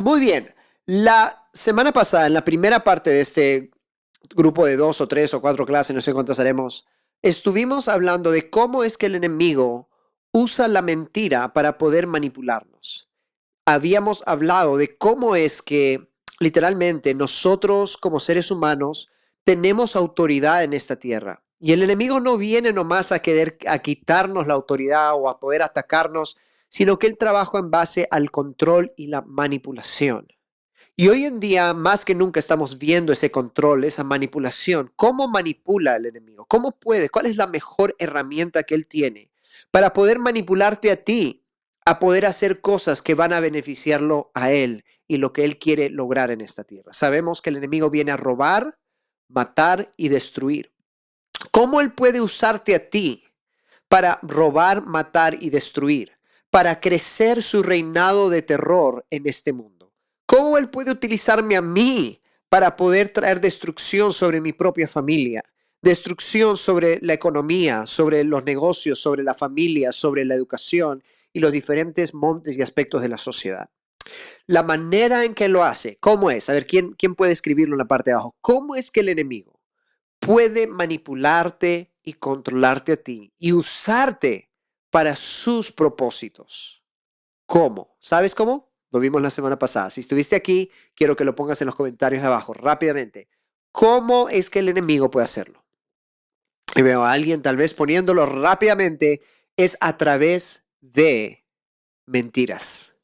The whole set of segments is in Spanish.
Muy bien. La semana pasada, en la primera parte de este grupo de dos o tres o cuatro clases, no sé cuántas haremos, estuvimos hablando de cómo es que el enemigo usa la mentira para poder manipularnos. Habíamos hablado de cómo es que literalmente nosotros como seres humanos tenemos autoridad en esta tierra. Y el enemigo no viene nomás a querer a quitarnos la autoridad o a poder atacarnos, sino que él trabaja en base al control y la manipulación. Y hoy en día, más que nunca, estamos viendo ese control, esa manipulación. ¿Cómo manipula el enemigo? ¿Cómo puede? ¿Cuál es la mejor herramienta que él tiene para poder manipularte a ti, a poder hacer cosas que van a beneficiarlo a él y lo que él quiere lograr en esta tierra? Sabemos que el enemigo viene a robar, matar y destruir. ¿Cómo Él puede usarte a ti para robar, matar y destruir? Para crecer su reinado de terror en este mundo. ¿Cómo Él puede utilizarme a mí para poder traer destrucción sobre mi propia familia? Destrucción sobre la economía, sobre los negocios, sobre la familia, sobre la educación y los diferentes montes y aspectos de la sociedad. La manera en que lo hace, ¿cómo es? A ver, ¿quién, quién puede escribirlo en la parte de abajo? ¿Cómo es que el enemigo puede manipularte y controlarte a ti y usarte para sus propósitos. ¿Cómo? ¿Sabes cómo? Lo vimos la semana pasada. Si estuviste aquí, quiero que lo pongas en los comentarios de abajo rápidamente. ¿Cómo es que el enemigo puede hacerlo? Y veo a alguien tal vez poniéndolo rápidamente, es a través de mentiras.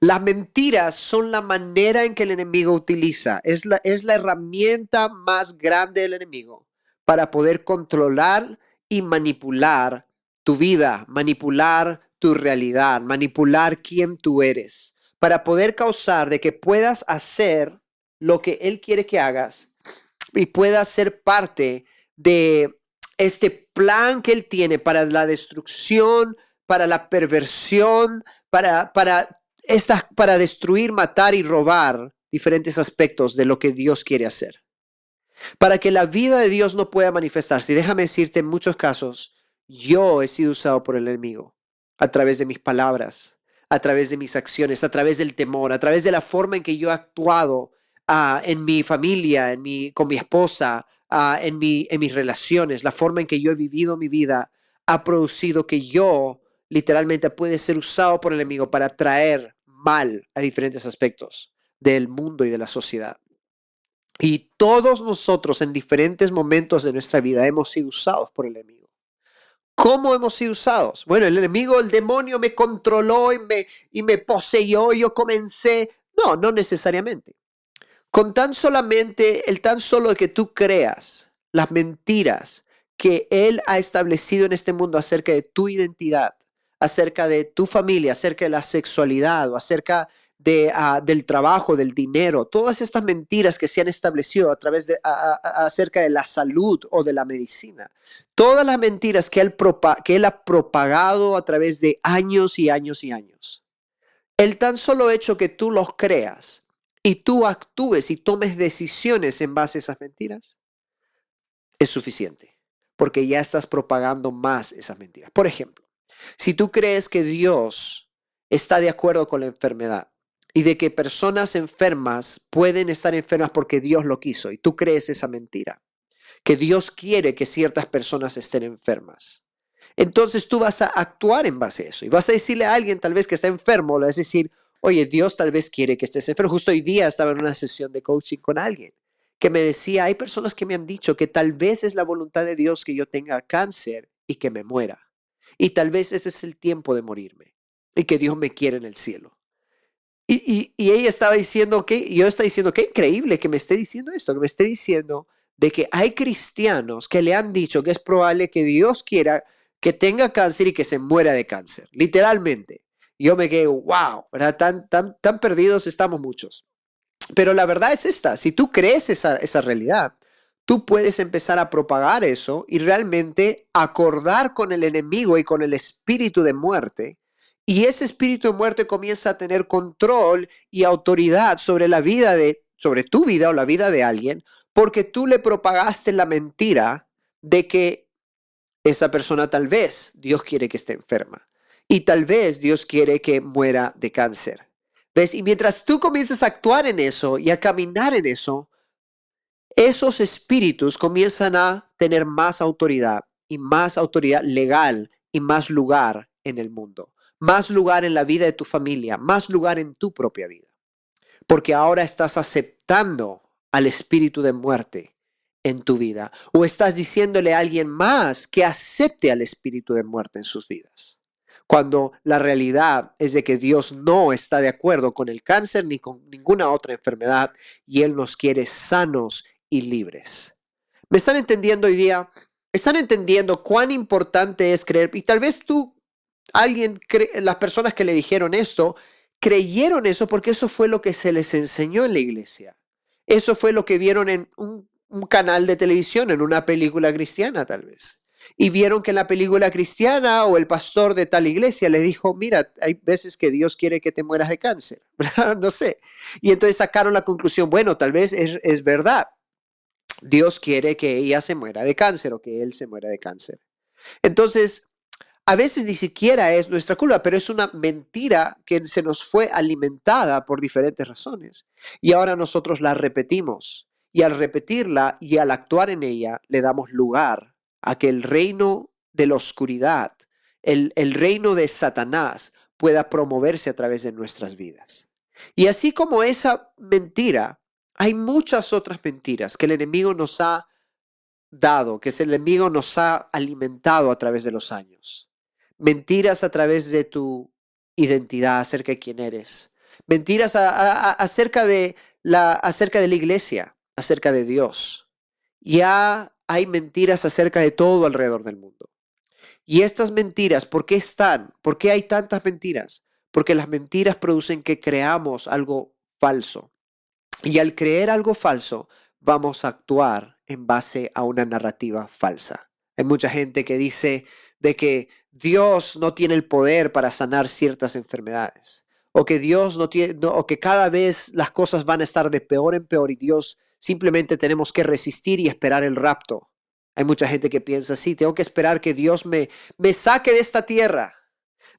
Las mentiras son la manera en que el enemigo utiliza, es la, es la herramienta más grande del enemigo para poder controlar y manipular tu vida, manipular tu realidad, manipular quién tú eres, para poder causar de que puedas hacer lo que Él quiere que hagas y puedas ser parte de este plan que Él tiene para la destrucción, para la perversión, para, para estas para destruir, matar y robar diferentes aspectos de lo que Dios quiere hacer. Para que la vida de Dios no pueda manifestarse. Déjame decirte, en muchos casos, yo he sido usado por el enemigo a través de mis palabras, a través de mis acciones, a través del temor, a través de la forma en que yo he actuado ah, en mi familia, en mi, con mi esposa, ah, en, en mis relaciones, la forma en que yo he vivido mi vida ha producido que yo literalmente puede ser usado por el enemigo para traer mal a diferentes aspectos del mundo y de la sociedad. Y todos nosotros en diferentes momentos de nuestra vida hemos sido usados por el enemigo. ¿Cómo hemos sido usados? Bueno, el enemigo, el demonio me controló y me, y me poseyó y yo comencé. No, no necesariamente. Con tan solamente, el tan solo que tú creas las mentiras que Él ha establecido en este mundo acerca de tu identidad, acerca de tu familia, acerca de la sexualidad o acerca de, ah, del trabajo, del dinero, todas estas mentiras que se han establecido a través de, acerca de la salud o de la medicina, todas las mentiras que él, que él ha propagado a través de años y años y años. El tan solo hecho que tú los creas y tú actúes y tomes decisiones en base a esas mentiras es suficiente, porque ya estás propagando más esas mentiras. Por ejemplo, si tú crees que Dios está de acuerdo con la enfermedad y de que personas enfermas pueden estar enfermas porque Dios lo quiso y tú crees esa mentira, que Dios quiere que ciertas personas estén enfermas. Entonces tú vas a actuar en base a eso y vas a decirle a alguien tal vez que está enfermo, le vas a decir, oye, Dios tal vez quiere que estés enfermo. Justo hoy día estaba en una sesión de coaching con alguien que me decía, hay personas que me han dicho que tal vez es la voluntad de Dios que yo tenga cáncer y que me muera. Y tal vez ese es el tiempo de morirme y que Dios me quiere en el cielo. Y, ella estaba diciendo que, yo estaba diciendo, qué increíble que me esté diciendo esto, que me esté diciendo de que hay cristianos que le han dicho que es probable que Dios quiera que tenga cáncer y que se muera de cáncer, literalmente. Yo me quedé, wow, ¿verdad? Tan, tan, tan perdidos estamos muchos. Pero la verdad es esta, si tú crees esa, esa realidad, tú puedes empezar a propagar eso y realmente acordar con el enemigo y con el espíritu de muerte. Y ese espíritu de muerte comienza a tener control y autoridad sobre la vida de, sobre tu vida o la vida de alguien, porque tú le propagaste la mentira de que esa persona tal vez Dios quiere que esté enferma y tal vez Dios quiere que muera de cáncer. ¿Ves? Y mientras tú comienzas a actuar en eso y a caminar en eso, esos espíritus comienzan a tener más autoridad y más autoridad legal y más lugar en el mundo, más lugar en la vida de tu familia, más lugar en tu propia vida. Porque ahora estás aceptando al espíritu de muerte en tu vida o estás diciéndole a alguien más que acepte al espíritu de muerte en sus vidas. Cuando la realidad es de que Dios no está de acuerdo con el cáncer ni con ninguna otra enfermedad y Él nos quiere sanos y libres. ¿Me están entendiendo hoy día? ¿Están entendiendo cuán importante es creer? Y tal vez tú, alguien, las personas que le dijeron esto, creyeron eso porque eso fue lo que se les enseñó en la iglesia. Eso fue lo que vieron en un, canal de televisión, en una película cristiana tal vez. Y vieron que en la película cristiana o el pastor de tal iglesia le dijo, mira, hay veces que Dios quiere que te mueras de cáncer. no sé. Y entonces sacaron la conclusión, bueno, tal vez es, es verdad. Dios quiere que ella se muera de cáncer o que él se muera de cáncer. Entonces, a veces ni siquiera es nuestra culpa, pero es una mentira que se nos fue alimentada por diferentes razones. Y ahora nosotros la repetimos. Y al repetirla y al actuar en ella, le damos lugar a que el reino de la oscuridad, el, el reino de Satanás, pueda promoverse a través de nuestras vidas. Y así como esa mentira hay muchas otras mentiras que el enemigo nos ha dado, que el enemigo nos ha alimentado a través de los años. Mentiras a través de tu identidad, acerca de quién eres. Mentiras acerca, de la, acerca de la iglesia, acerca de Dios. Ya hay mentiras acerca de todo alrededor del mundo. Y estas mentiras, ¿por qué están? ¿Por qué hay tantas mentiras? Porque las mentiras producen que creamos algo falso. Y al creer algo falso, vamos a actuar en base a una narrativa falsa. Hay mucha gente que dice de que Dios no tiene el poder para sanar ciertas enfermedades, o que Dios no tiene, o que cada vez las cosas van a estar de peor en peor y Dios simplemente tenemos que resistir y esperar el rapto. Hay mucha gente que piensa así, tengo que esperar que Dios me, me saque de esta tierra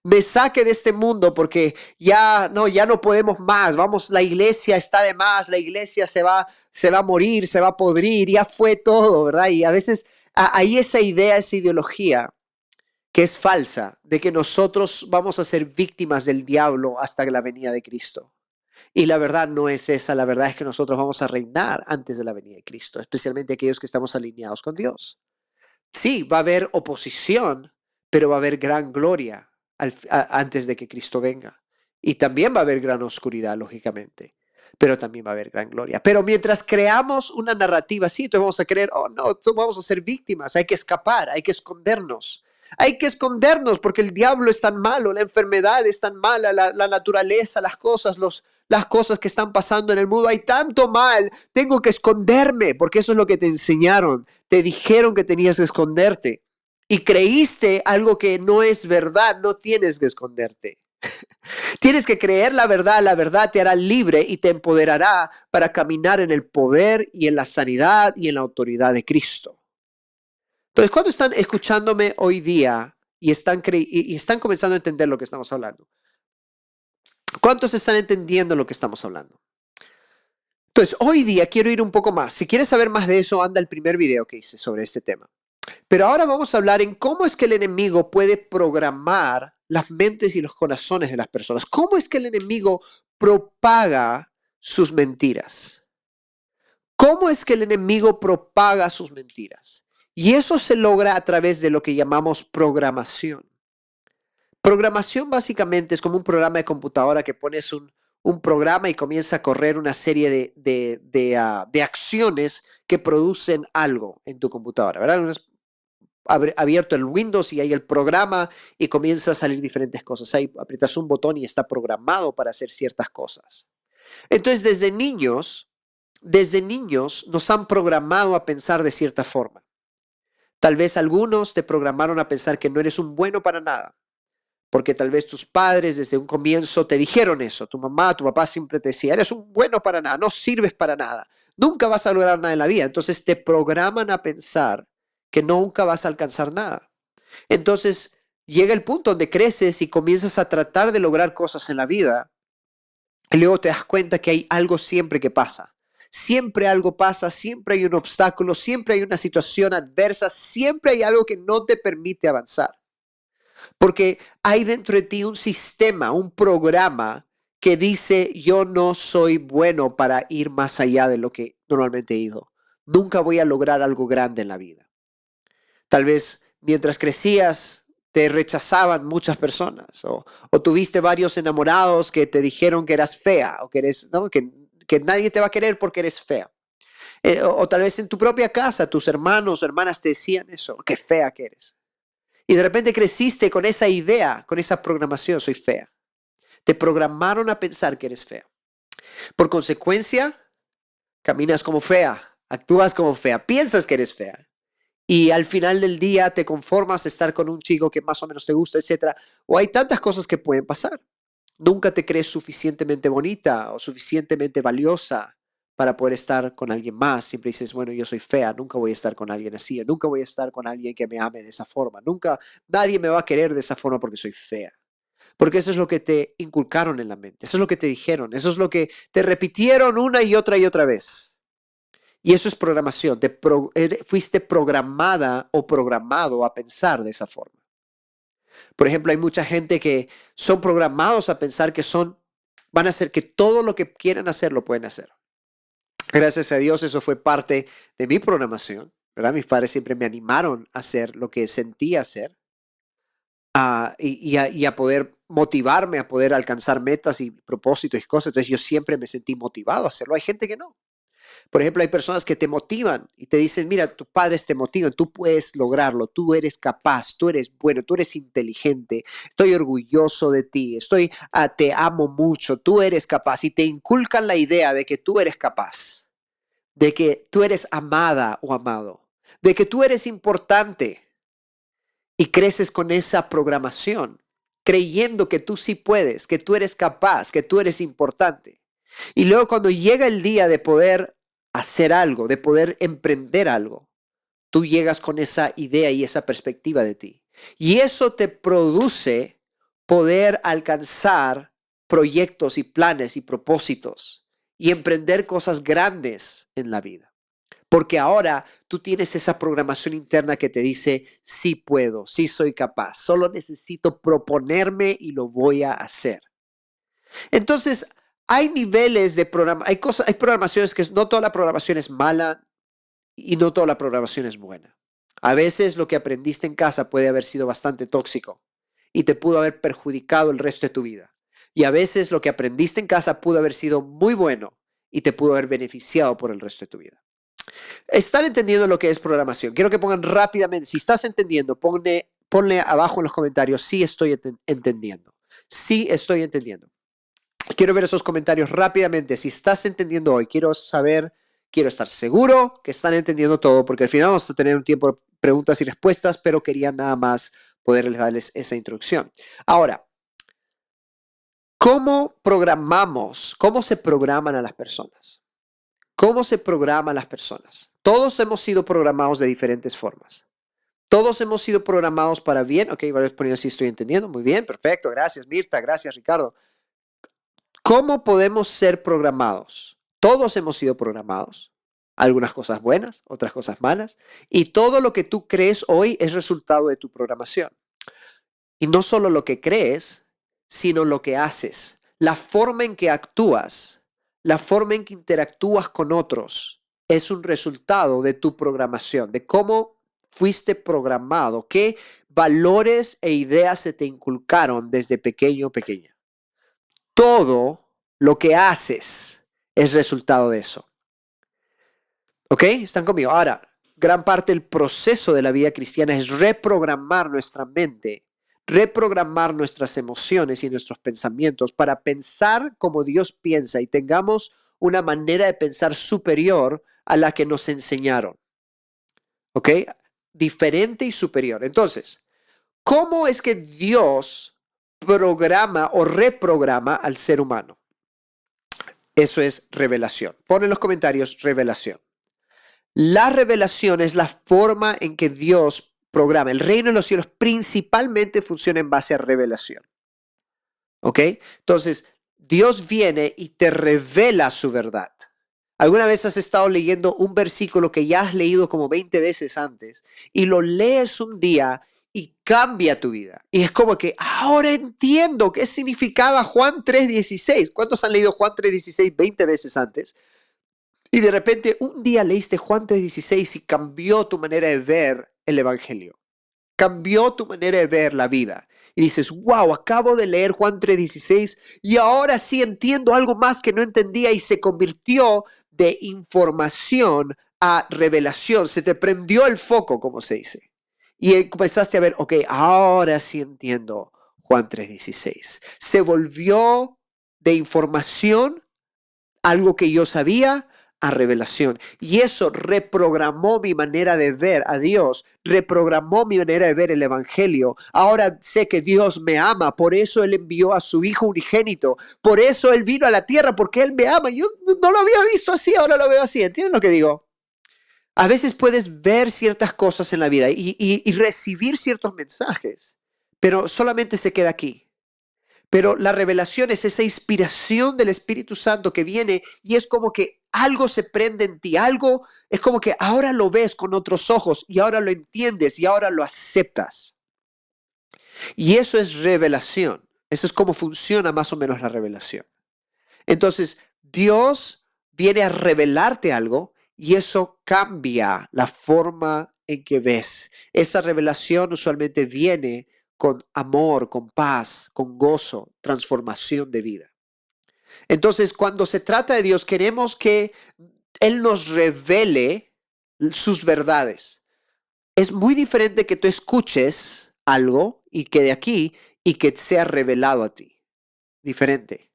me saque de este mundo porque ya no, ya no podemos más. Vamos, la iglesia está de más, la iglesia se va, se va a morir, se va a podrir, ya fue todo, ¿verdad? Y a veces hay esa idea, esa ideología que es falsa, de que nosotros vamos a ser víctimas del diablo hasta la venida de Cristo. Y la verdad no es esa, la verdad es que nosotros vamos a reinar antes de la venida de Cristo, especialmente aquellos que estamos alineados con Dios. Sí, va a haber oposición, pero va a haber gran gloria antes de que Cristo venga. Y también va a haber gran oscuridad, lógicamente, pero también va a haber gran gloria. Pero mientras creamos una narrativa así, entonces vamos a creer, oh no, vamos a ser víctimas, hay que escapar, hay que escondernos. Hay que escondernos porque el diablo es tan malo, la enfermedad es tan mala, la, naturaleza, las cosas, los, las cosas que están pasando en el mundo. Hay tanto mal, tengo que esconderme porque eso es lo que te enseñaron. Te dijeron que tenías que esconderte y creíste algo que no es verdad, no tienes que esconderte. Tienes que creer la verdad, la verdad te hará libre y te empoderará para caminar en el poder y en la sanidad y en la autoridad de Cristo. Entonces, cuando están escuchándome hoy día y están, y están comenzando a entender lo que estamos hablando? ¿Cuántos están entendiendo lo que estamos hablando? Entonces, hoy día quiero ir un poco más. Si quieres saber más de eso, anda el primer video que hice sobre este tema. Pero ahora vamos a hablar en cómo es que el enemigo puede programar las mentes y los corazones de las personas. ¿Cómo es que el enemigo propaga sus mentiras? ¿Cómo es que el enemigo propaga sus mentiras? Y eso se logra a través de lo que llamamos programación. Programación básicamente es como un programa de computadora que pones un, programa y comienza a correr una serie de, de, ah, acciones que producen algo en tu computadora, ¿verdad? Abierto el Windows y hay el programa y comienza a salir diferentes cosas. Ahí aprietas un botón y está programado para hacer ciertas cosas. Entonces, desde niños, desde niños nos han programado a pensar de cierta forma. Tal vez algunos te programaron a pensar que no eres un bueno para nada, porque tal vez tus padres desde un comienzo te dijeron eso. Tu mamá, tu papá siempre te decía, eres un bueno para nada, no sirves para nada, nunca vas a lograr nada en la vida. Entonces te programan a pensar que nunca vas a alcanzar nada. Entonces llega el punto donde creces y comienzas a tratar de lograr cosas en la vida Y luego te das cuenta que hay algo siempre que pasa. Siempre algo pasa, siempre hay un obstáculo, siempre hay una situación adversa, siempre hay algo que no te permite avanzar. Porque hay dentro de ti un sistema, un programa que dice yo no soy bueno para ir más allá de lo que normalmente he ido. Nunca voy a lograr algo grande en la vida. Tal vez mientras crecías te rechazaban muchas personas o, tuviste varios enamorados que te dijeron que eras fea o que, eres, que, que nadie te va a querer porque eres fea. Eh, o, o, tal vez en tu propia casa tus hermanos o hermanas te decían eso, qué fea que eres. Y de repente creciste con esa idea, con esa programación, soy fea. Te programaron a pensar que eres fea. Por consecuencia, caminas como fea, actúas como fea, piensas que eres fea. Y al final del día te conformas a estar con un chico que más o menos te gusta, etc. O hay tantas cosas que pueden pasar. Nunca te crees suficientemente bonita o suficientemente valiosa para poder estar con alguien más. Siempre dices, bueno, yo soy fea, nunca voy a estar con alguien así, nunca voy a estar con alguien que me ame de esa forma, nunca, nadie me va a querer de esa forma porque soy fea. Porque eso es lo que te inculcaron en la mente, eso es lo que te dijeron, eso es lo que te repitieron una y otra y otra vez. Y eso es programación, te fuiste programada o programado a pensar de esa forma. Por ejemplo, hay mucha gente que son programados a pensar que son, van a hacer que todo lo que quieran hacer lo pueden hacer. Gracias a Dios eso fue parte de mi programación. Mis padres siempre me animaron a hacer lo que sentía hacer y, a, poder motivarme a poder alcanzar metas y propósitos y cosas. Entonces yo siempre me sentí motivado a hacerlo. Hay gente que no. Por ejemplo, hay personas que te motivan y te dicen, mira, tus padres te motivan, tú puedes lograrlo, tú eres capaz, tú eres bueno, tú eres inteligente, estoy orgulloso de ti, estoy, ah, te amo mucho, tú eres capaz y te inculcan la idea de que tú eres capaz, de que tú eres amada o amado, de que tú eres importante y creces con esa programación, creyendo que tú sí puedes, que tú eres capaz, que tú eres importante. Y luego cuando llega el día de poder hacer algo, de poder emprender algo, tú llegas con esa idea y esa perspectiva de ti. Y eso te produce poder alcanzar proyectos y planes y propósitos y emprender cosas grandes en la vida. Porque ahora tú tienes esa programación interna que te dice, sí puedo, sí soy capaz, solo necesito proponerme y lo voy a hacer. Entonces, hay niveles de programa, hay cosas, hay programaciones que no toda la programación es mala y no toda la programación es buena. A veces lo que aprendiste en casa puede haber sido bastante tóxico y te pudo haber perjudicado el resto de tu vida. Y a veces lo que aprendiste en casa pudo haber sido muy bueno y te pudo haber beneficiado por el resto de tu vida. Están entendiendo lo que es programación. Quiero que pongan rápidamente, si estás entendiendo, ponle, ponle abajo en los comentarios, sí estoy entendiendo. Sí estoy entendiendo. Quiero ver esos comentarios rápidamente. Si estás entendiendo hoy, quiero saber, quiero estar seguro que están entendiendo todo, porque al final vamos a tener un tiempo de preguntas y respuestas, pero quería nada más poderles darles esa introducción. Ahora, ¿cómo programamos? ¿Cómo se programan a las personas? ¿Cómo se programan las personas? Todos hemos sido programados de diferentes formas. Todos hemos sido programados para bien. Ok, vale, poniendo si estoy entendiendo. Muy bien, perfecto. Gracias, Mirta. Gracias, Ricardo. ¿Cómo podemos ser programados? Todos hemos sido programados. Algunas cosas buenas, otras cosas malas. Y todo lo que tú crees hoy es resultado de tu programación. Y no solo lo que crees, sino lo que haces. La forma en que actúas, la forma en que interactúas con otros, es un resultado de tu programación, de cómo fuiste programado, qué valores e ideas se te inculcaron desde pequeño o pequeña todo lo que haces es resultado de eso. ¿Ok? ¿Están conmigo? Ahora, gran parte del proceso de la vida cristiana es reprogramar nuestra mente, reprogramar nuestras emociones y nuestros pensamientos para pensar como Dios piensa y tengamos una manera de pensar superior a la que nos enseñaron. ¿Ok? Diferente y superior. Entonces, ¿cómo es que Dios programa o reprograma al ser humano. Eso es revelación. Pon en los comentarios revelación. La revelación es la forma en que Dios programa. El reino de los cielos principalmente funciona en base a revelación. ¿Ok? Entonces, Dios viene y te revela su verdad. ¿Alguna vez has estado leyendo un versículo que ya has leído como 20 veces antes y lo lees un día y cambia tu vida? Y es como que ahora entiendo qué significaba Juan 3.16. ¿Cuántos han leído Juan 3.16 20 veces antes? Y de repente un día leíste Juan 3.16 y cambió tu manera de ver el Evangelio. Cambió tu manera de ver la vida. Y dices, wow, acabo de leer Juan 3.16 y ahora sí entiendo algo más que no entendía y se convirtió de información a revelación. Se te prendió el foco, como se dice. Y empezaste a ver, ok, ahora sí entiendo Juan 3.16. Se volvió de información algo que yo sabía a revelación. Y eso reprogramó mi manera de ver a Dios, reprogramó mi manera de ver el Evangelio. Ahora sé que Dios me ama, por eso Él envió a su Hijo unigénito, por eso Él vino a la tierra, porque Él me ama. Yo no lo había visto así, ahora lo veo así. ¿Entienden lo que digo? A veces puedes ver ciertas cosas en la vida y, recibir ciertos mensajes, pero solamente se queda aquí. Pero la revelación es esa inspiración del Espíritu Santo que viene y es como que algo se prende en ti, algo es como que ahora lo ves con otros ojos y ahora lo entiendes y ahora lo aceptas. Y eso es revelación. Eso es cómo funciona más o menos la revelación. Entonces, Dios viene a revelarte algo y eso cambia la forma en que ves. Esa revelación usualmente viene con amor, con paz, con gozo, transformación de vida. Entonces, cuando se trata de Dios, queremos que Él nos revele sus verdades. Es muy diferente que tú escuches algo y que de aquí y que sea revelado a ti. Diferente.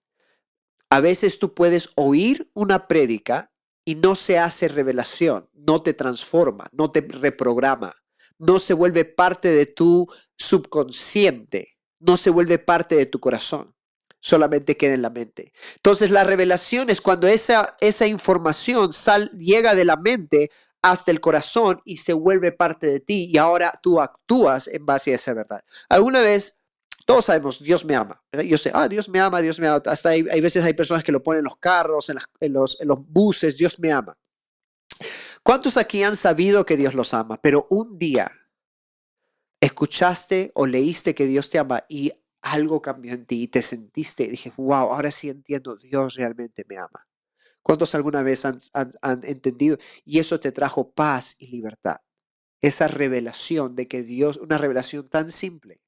A veces tú puedes oír una prédica y no se hace revelación, no te transforma, no te reprograma, no se vuelve parte de tu subconsciente, no se vuelve parte de tu corazón solamente queda en la mente. Entonces la revelación es cuando esa, esa información sal, llega de la mente hasta el corazón y se vuelve parte de ti y ahora tú actúas en base a esa verdad. Alguna vez, todos sabemos, Dios me ama. Yo sé, ah, Dios me ama, Dios me ama. Hasta hay, hay veces hay personas que lo ponen en los carros, en, en, los, en los buses, Dios me ama. ¿Cuántos aquí han sabido que Dios los ama? Pero un día escuchaste o leíste que Dios te ama y algo cambió en ti y te sentiste y dije, wow, ahora sí entiendo, Dios realmente me ama. ¿Cuántos alguna vez han, entendido? Y eso te trajo paz y libertad. Esa revelación de que Dios, una revelación tan simple,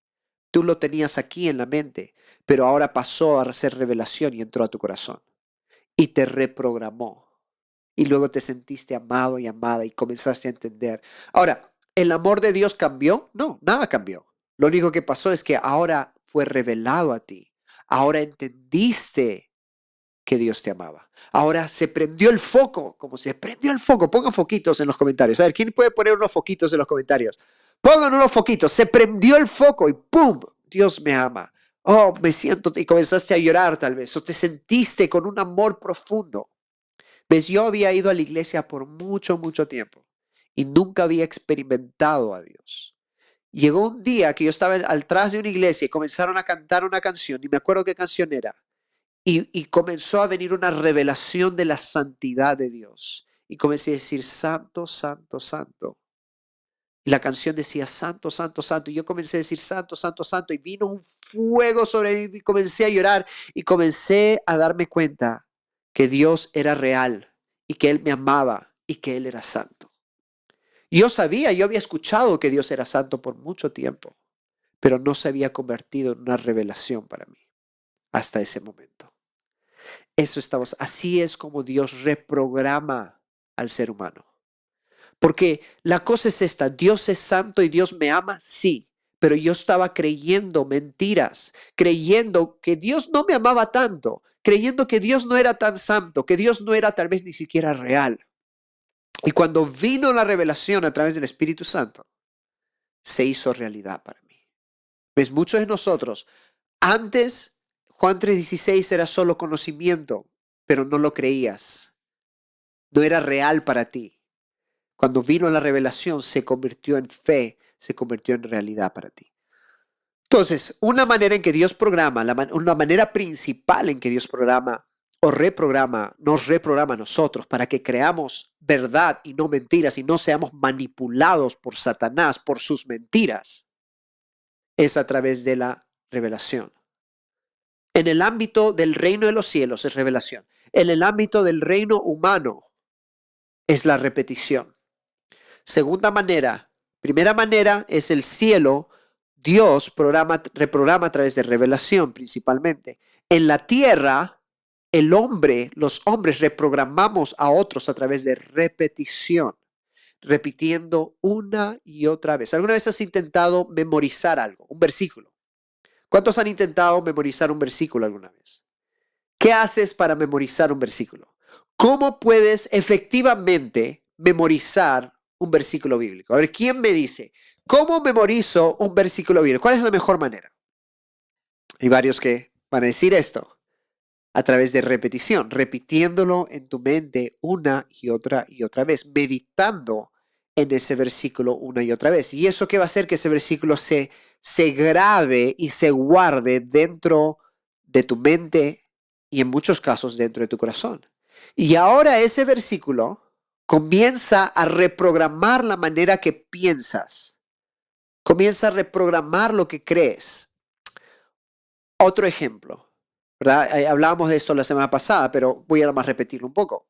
tú lo tenías aquí en la mente, pero ahora pasó a ser revelación y entró a tu corazón. Y te reprogramó. Y luego te sentiste amado y amada y comenzaste a entender. Ahora, ¿el amor de Dios cambió? No, nada cambió. Lo único que pasó es que ahora fue revelado a ti. Ahora entendiste que Dios te amaba. Ahora se prendió el foco, como se prendió el foco. Pongan foquitos en los comentarios. A ver, ¿quién puede poner unos foquitos en los comentarios? Pongan unos foquitos. Se prendió el foco y ¡pum! Dios me ama. Oh, me siento y comenzaste a llorar tal vez. O te sentiste con un amor profundo. Ves, yo había ido a la iglesia por mucho, mucho tiempo y nunca había experimentado a Dios. Llegó un día que yo estaba atrás de una iglesia y comenzaron a cantar una canción, y me acuerdo qué canción era. Y, y, comenzó a venir una revelación de la santidad de Dios. Y comencé a decir, Santo, Santo, Santo. La canción decía, Santo, Santo, Santo. Y yo comencé a decir, Santo, Santo, Santo. Y vino un fuego sobre mí y comencé a llorar. Y comencé a darme cuenta que Dios era real y que Él me amaba y que Él era santo. Yo sabía, yo había escuchado que Dios era santo por mucho tiempo, pero no se había convertido en una revelación para mí hasta ese momento. Eso estamos, así es como Dios reprograma al ser humano. Porque la cosa es esta, Dios es santo y Dios me ama, sí, pero yo estaba creyendo mentiras, creyendo que Dios no me amaba tanto, creyendo que Dios no era tan santo, que Dios no era tal vez ni siquiera real. Y cuando vino la revelación a través del Espíritu Santo, se hizo realidad para mí. ¿Ves? Muchos de nosotros, antes Juan 3:16 era solo conocimiento, pero no lo creías. No era real para ti. Cuando vino la revelación, se convirtió en fe, se convirtió en realidad para ti. Entonces, una manera en que Dios programa, una manera principal en que Dios programa o reprograma, nos reprograma a nosotros para que creamos verdad y no mentiras y no seamos manipulados por Satanás, por sus mentiras, es a través de la revelación. En el ámbito del reino de los cielos es revelación. En el ámbito del reino humano es la repetición. Segunda manera, primera manera es el cielo Dios programa, reprograma a través de revelación principalmente. En la tierra, el hombre, los hombres reprogramamos a otros a través de repetición, repitiendo una y otra vez. ¿Alguna vez has intentado memorizar algo, un versículo? ¿Cuántos han intentado memorizar un versículo alguna vez? ¿Qué haces para memorizar un versículo? ¿Cómo puedes efectivamente memorizar un versículo bíblico? A ver, ¿quién me dice? ¿Cómo memorizo un versículo bíblico? ¿Cuál es la mejor manera? Hay varios que van a decir esto a través de repetición, repitiéndolo en tu mente una y otra y otra vez, meditando en ese versículo una y otra vez. ¿Y eso qué va a hacer? Que ese versículo se, se grabe y se guarde dentro de tu mente y en muchos casos dentro de tu corazón. Y ahora ese versículo comienza a reprogramar la manera que piensas Comienza a reprogramar lo que crees. Otro ejemplo, ¿verdad? Eh, hablábamos de esto la semana pasada, pero voy a más repetirlo un poco.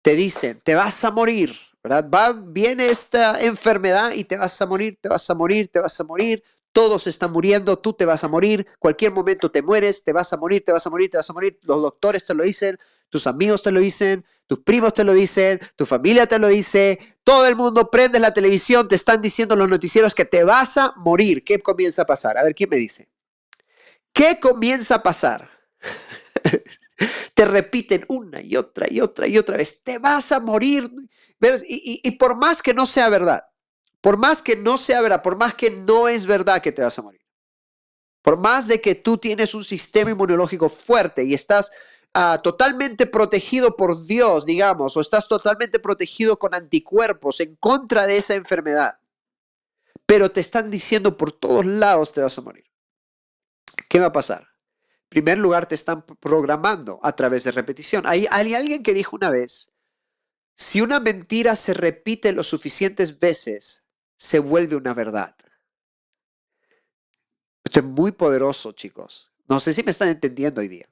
Te dicen, te vas a morir, ¿verdad? Va, viene esta enfermedad y te vas a morir, te vas a morir, te vas a morir. Todos están muriendo, tú te vas a morir, cualquier momento te mueres, te vas a morir, te vas a morir, te vas a morir. Los doctores te lo dicen, tus amigos te lo dicen, tus primos te lo dicen, tu familia te lo dice, todo el mundo prende la televisión, te están diciendo los noticieros que te vas a morir. ¿Qué comienza a pasar? A ver, ¿quién me dice? ¿Qué comienza a pasar? te repiten una y otra y otra y otra vez, te vas a morir. Y, y, por más que no sea verdad, por más que no sea verdad, por más que no es verdad que te vas a morir, por más de que tú tienes un sistema inmunológico fuerte y estás Ah, totalmente protegido por Dios, digamos, o estás totalmente protegido con anticuerpos en contra de esa enfermedad, pero te están diciendo por todos lados te vas a morir. ¿Qué va a pasar? En primer lugar, te están programando a través de repetición. Hay, hay alguien que dijo una vez, si una mentira se repite lo suficientes veces, se vuelve una verdad. Esto es muy poderoso, chicos. No sé si me están entendiendo hoy día.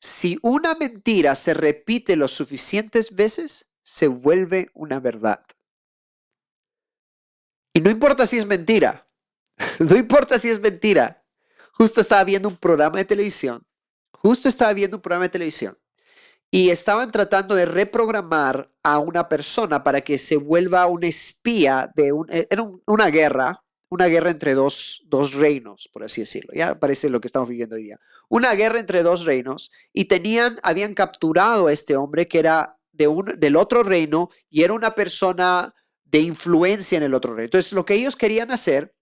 Si una mentira se repite lo suficientes veces, se vuelve una verdad. Y no importa si es mentira, no importa si es mentira. Justo estaba viendo un programa de televisión, justo estaba viendo un programa de televisión y estaban tratando de reprogramar a una persona para que se vuelva un espía de e, era una guerra, una guerra entre dos, dos reinos, por así decirlo. Ya parece lo que estamos viviendo hoy día. Una guerra entre dos reinos y tenían, habían capturado a este hombre que era de un, del otro reino y era una persona de influencia en el otro reino. Entonces, lo que ellos querían hacer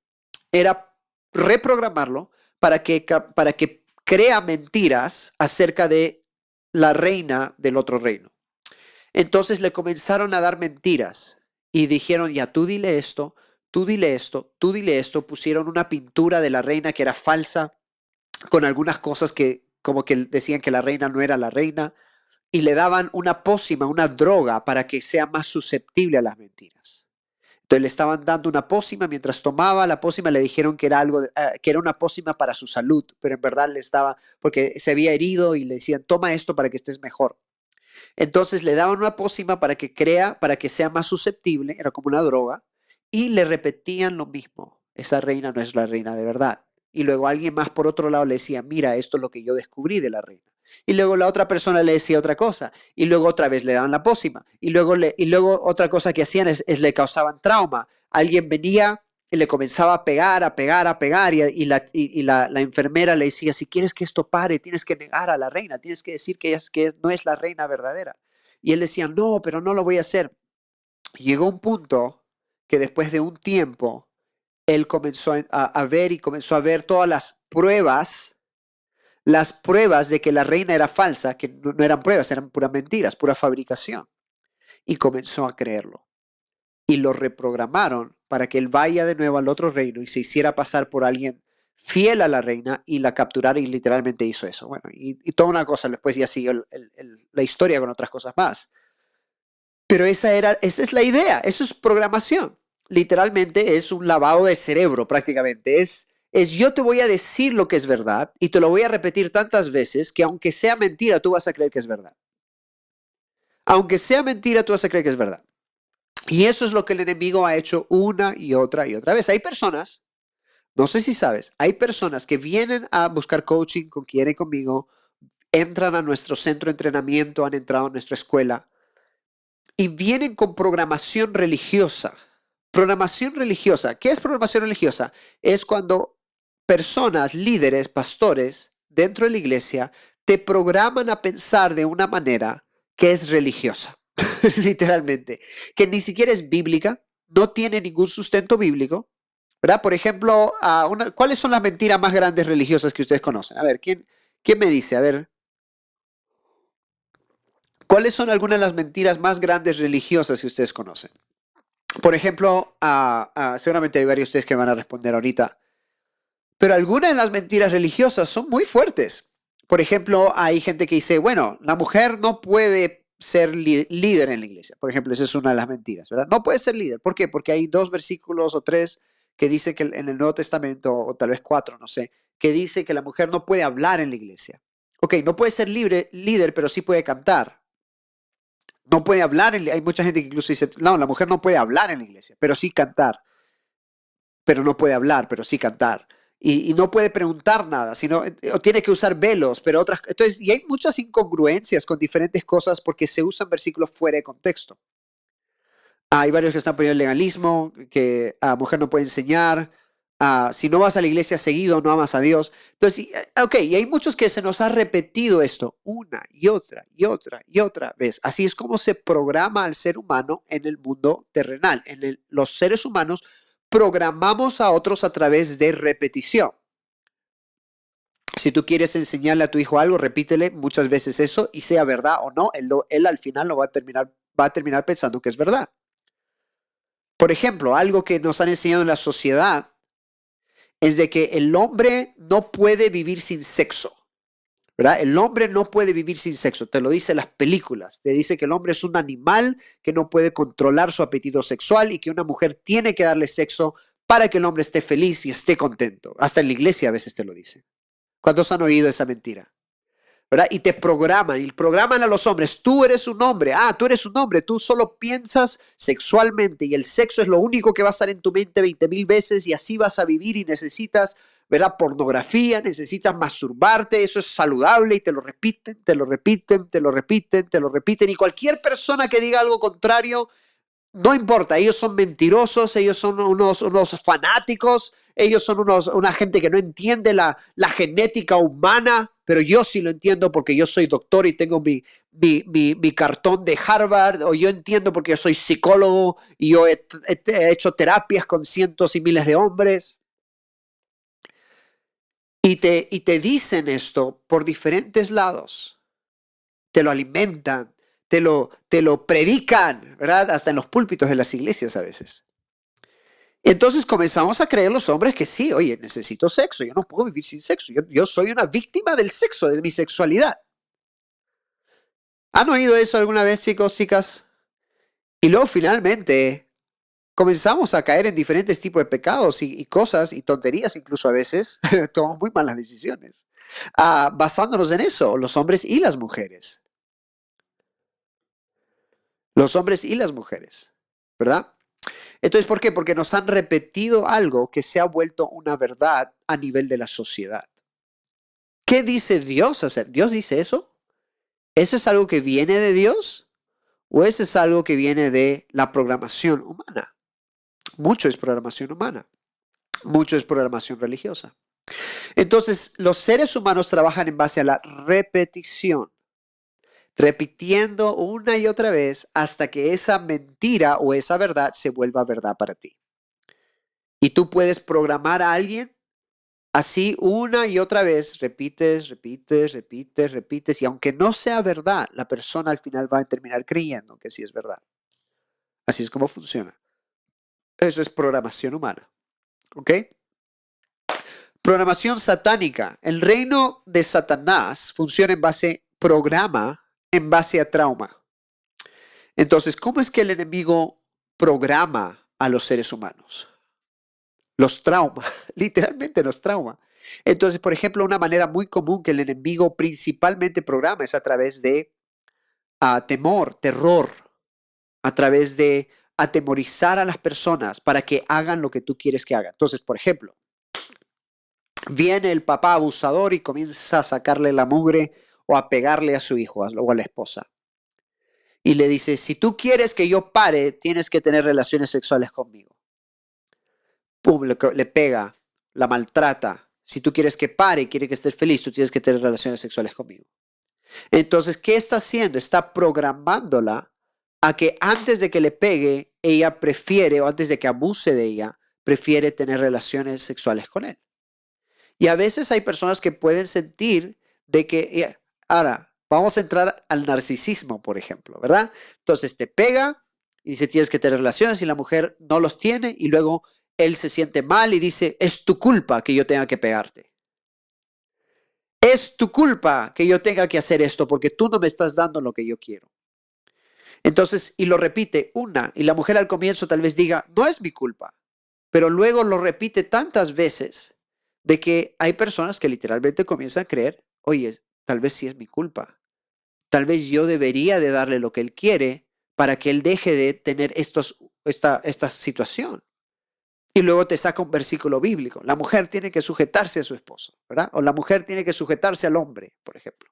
era reprogramarlo para que, para que crea mentiras acerca de la reina del otro reino. Entonces le comenzaron a dar mentiras y dijeron, ya tú dile esto, tú dile esto, tú dile esto, pusieron una pintura de la reina que era falsa, con algunas cosas que como que decían que la reina no era la reina, y le daban una pócima, una droga para que sea más susceptible a las mentiras. Entonces le estaban dando una pócima, mientras tomaba la pócima le dijeron que era algo, eh, que era una pócima para su salud, pero en verdad le estaba, porque se había herido y le decían, toma esto para que estés mejor. Entonces le daban una pócima para que crea, para que sea más susceptible, era como una droga, y le repetían lo mismo. Esa reina no es la reina de verdad. Y luego alguien más por otro lado le decía, mira, esto es lo que yo descubrí de la reina. Y luego la otra persona le decía otra cosa. Y luego otra vez le daban la pócima. Y luego, le, y luego otra cosa que hacían es, le causaban trauma. Alguien venía y le comenzaba a pegar, a pegar, a pegar. Y, la, y la, la, enfermera le decía, si quieres que esto pare, tienes que negar a la reina. Tienes que decir que, ella, que no es la reina verdadera. Y él decía, no, pero no lo voy a hacer. Llegó un punto que después de un tiempo, él comenzó a, ver y comenzó a ver todas las pruebas, las pruebas de que la reina era falsa, que no, eran pruebas, eran puras mentiras, pura fabricación. Y comenzó a creerlo. Y lo reprogramaron para que él vaya de nuevo al otro reino y se hiciera pasar por alguien fiel a la reina y la capturaron y literalmente hizo eso. Bueno, y, toda una cosa, después ya siguió la historia con otras cosas más. Pero esa, era, esa es la idea, eso es programación. Literalmente es un lavado de cerebro prácticamente. Es, es yo te voy a decir lo que es verdad y te lo voy a repetir tantas veces que aunque sea mentira, tú vas a creer que es verdad. Aunque sea mentira, tú vas a creer que es verdad. Y eso es lo que el enemigo ha hecho una y otra y otra vez. Hay personas, no sé si sabes, hay personas que vienen a buscar coaching con quieren conmigo, entran a nuestro centro de entrenamiento, han entrado a nuestra escuela y vienen con programación religiosa. Programación religiosa. ¿Qué es programación religiosa? Es cuando personas, líderes, pastores dentro de la iglesia te programan a pensar de una manera que es religiosa, literalmente, que ni siquiera es bíblica, no tiene ningún sustento bíblico, ¿verdad? Por ejemplo, ¿cuáles son las mentiras más grandes religiosas que ustedes conocen? A ver, ¿quién, quién me dice? A ver, ¿cuáles son algunas de las mentiras más grandes religiosas que ustedes conocen? Por ejemplo, seguramente hay varios de ustedes que van a responder ahorita, pero algunas de las mentiras religiosas son muy fuertes. Por ejemplo, hay gente que dice, bueno, la mujer no puede ser líder en la iglesia. Por ejemplo, esa es una de las mentiras, ¿verdad? No puede ser líder. ¿Por qué? Porque hay dos versículos o tres que dice que en el Nuevo Testamento, o tal vez cuatro, no sé, que dice que la mujer no puede hablar en la iglesia. Ok, no puede ser libre, líder, pero sí puede cantar. No puede hablar, hay mucha gente que incluso dice, no, la mujer no puede hablar en la iglesia, pero sí cantar. Pero no puede hablar, pero sí cantar y, no puede preguntar nada, sino eh, o tiene que usar velos, pero otras. Entonces, y hay muchas incongruencias con diferentes cosas porque se usan versículos fuera de contexto. Hay varios que están poniendo el legalismo, que a mujer no puede enseñar, si no vas a la iglesia seguido, no amas a Dios. Entonces, eh, ok, y hay muchos que se nos ha repetido esto una y otra y otra y otra vez. Así es como se programa al ser humano en el mundo terrenal. En los seres humanos programamos a otros a través de repetición. Si tú quieres enseñarle a tu hijo algo, repítele muchas veces eso y sea verdad o no, él, él al final lo va a terminar, va a terminar pensando que es verdad. Por ejemplo, algo que nos han enseñado en la sociedad es de que el hombre no puede vivir sin sexo. El hombre no puede vivir sin sexo, te lo dice las películas, te dice que el hombre es un animal que no puede controlar su apetito sexual y que una mujer tiene que darle sexo para que el hombre esté feliz y esté contento. Hasta en la iglesia a veces te lo dice. ¿Cuántos han oído esa mentira? ¿Verdad? Y te programan, y programan a los hombres, tú eres un hombre, ah, tú eres un hombre, tú solo piensas sexualmente y el sexo es lo único que va a estar en tu mente 20 mil veces y así vas a vivir y necesitas ¿verdad? Pornografía, necesitas masturbarte, eso es saludable y te lo repiten, te lo repiten, te lo repiten, te lo repiten. Y cualquier persona que diga algo contrario, no importa, ellos son mentirosos, ellos son unos, unos fanáticos, ellos son unos, una gente que no entiende la, la, genética humana, pero yo sí lo entiendo porque yo soy doctor y tengo mi, mi, mi, cartón de Harvard, o yo entiendo porque yo soy psicólogo y yo he hecho terapias con cientos y miles de hombres. Y te, y te dicen esto por diferentes lados. Te lo alimentan, te lo, te lo predican, ¿verdad? Hasta en los púlpitos de las iglesias a veces. Entonces comenzamos a creer los hombres que sí, oye, necesito sexo, yo no puedo vivir sin sexo, yo, soy una víctima del sexo, de mi sexualidad. ¿Han oído eso alguna vez, chicos, chicas? Y luego finalmente comenzamos a caer en diferentes tipos de pecados y, cosas y tonterías incluso a veces, tomamos muy malas decisiones, ah, basándonos en eso, los hombres y las mujeres. Los hombres y las mujeres, ¿verdad? Entonces, ¿por qué? Porque nos han repetido algo que se ha vuelto una verdad a nivel de la sociedad. ¿Qué dice Dios hacer? ¿Dios dice eso? ¿Eso es algo que viene de Dios? ¿O eso es algo que viene de la programación humana? Mucho es programación humana, mucho es programación religiosa. Entonces, los seres humanos trabajan en base a la repetición, repitiendo una y otra vez hasta que esa mentira o esa verdad se vuelva verdad para ti. Y tú puedes programar a alguien así una y otra vez, repites, repites, repites, repites, y aunque no sea verdad, la persona al final va a terminar creyendo que sí es verdad. Así es como funciona. Eso es programación humana. ¿Ok? Programación satánica. El reino de Satanás funciona en base, programa en base a trauma. Entonces, ¿cómo es que el enemigo programa a los seres humanos? Los trauma, literalmente los trauma. Entonces, por ejemplo, una manera muy común que el enemigo principalmente programa es a través de ah, temor, terror, a través de atemorizar a las personas para que hagan lo que tú quieres que hagan. Entonces, por ejemplo, viene el papá abusador y comienza a sacarle la mugre o a pegarle a su hijo o a la esposa. Y le dice, si tú quieres que yo pare, tienes que tener relaciones sexuales conmigo. Pum, le, pega, la maltrata. Si tú quieres que pare quiere que estés feliz, tú tienes que tener relaciones sexuales conmigo. Entonces, ¿qué está haciendo? Está programándola a que antes de que le pegue, ella prefiere, o antes de que abuse de ella, prefiere tener relaciones sexuales con él. Y a veces hay personas que pueden sentir de que, ahora, vamos a entrar al narcisismo, por ejemplo, ¿verdad? Entonces te pega y dice, tienes que tener relaciones y la mujer no los tiene y luego él se siente mal y dice, es tu culpa que yo tenga que pegarte. Es tu culpa que yo tenga que hacer esto porque tú no me estás dando lo que yo quiero. Entonces, y lo repite una, y la mujer al comienzo tal vez diga, no es mi culpa, pero luego lo repite tantas veces de que hay personas que literalmente comienzan a creer, oye, tal vez sí es mi culpa, tal vez yo debería de darle lo que él quiere para que él deje de tener estos, esta, esta situación. Y luego te saca un versículo bíblico. La mujer tiene que sujetarse a su esposo, ¿verdad? O la mujer tiene que sujetarse al hombre, por ejemplo.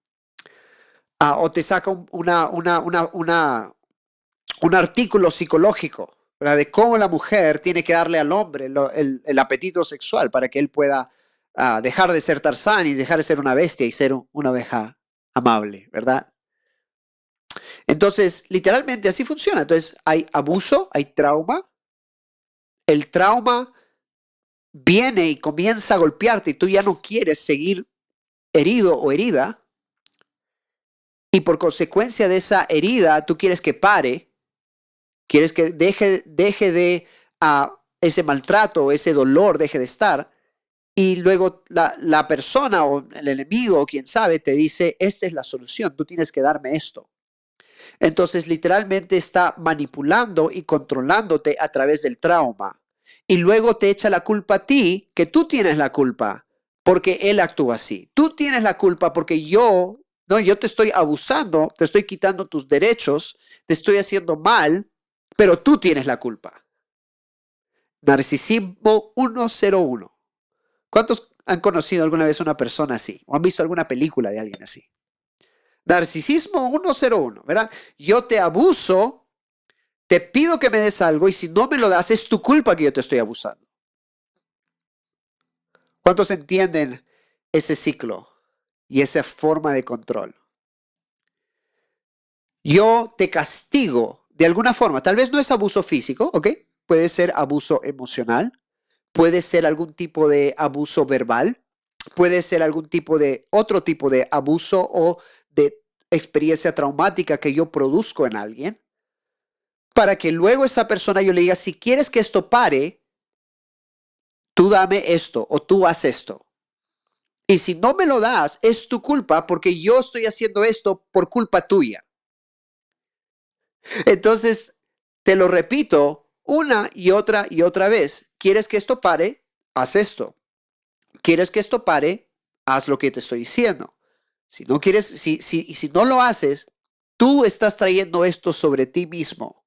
Ah, o te saca una, una, una, un artículo psicológico de cómo la mujer tiene que darle al hombre el, apetito sexual para que él pueda ah, dejar de ser Tarzán y dejar de ser una bestia y ser una oveja amable, ¿verdad? Entonces, literalmente así funciona. Entonces, hay abuso, hay trauma. El trauma viene y comienza a golpearte y tú ya no quieres seguir herido o herida. Y por consecuencia de esa herida, tú quieres que pare Quieres que deje, deje de uh, ese maltrato, ese dolor, deje de estar. Y luego la, la persona o el enemigo o quien sabe te dice, esta es la solución, tú tienes que darme esto. Entonces literalmente está manipulando y controlándote a través del trauma. Y luego te echa la culpa a ti, que tú tienes la culpa, porque él actúa así. Tú tienes la culpa porque yo, no, yo te estoy abusando, te estoy quitando tus derechos, te estoy haciendo mal, pero tú tienes la culpa. Narcisismo 101. ¿Cuántos han conocido alguna vez una persona así? ¿O han visto alguna película de alguien así? Narcisismo 101, ¿verdad? Yo te abuso, te pido que me des algo y si no me lo das es tu culpa que yo te estoy abusando. ¿Cuántos entienden ese ciclo y esa forma de control? Yo te castigo de alguna forma. Tal vez no es abuso físico, ¿ok? Puede ser abuso emocional, puede ser algún tipo de abuso verbal, puede ser algún tipo de otro tipo de abuso o de experiencia traumática que yo produzco en alguien, para que luego esa persona yo le diga, si quieres que esto pare, tú dame esto o tú haz esto. Y si no me lo das, es tu culpa porque yo estoy haciendo esto por culpa tuya. Entonces, te lo repito una y otra y otra vez. ¿Quieres que esto pare? Haz esto. ¿Quieres que esto pare? Haz lo que te estoy diciendo. Si no quieres, si, si, si no lo haces, tú estás trayendo esto sobre ti mismo.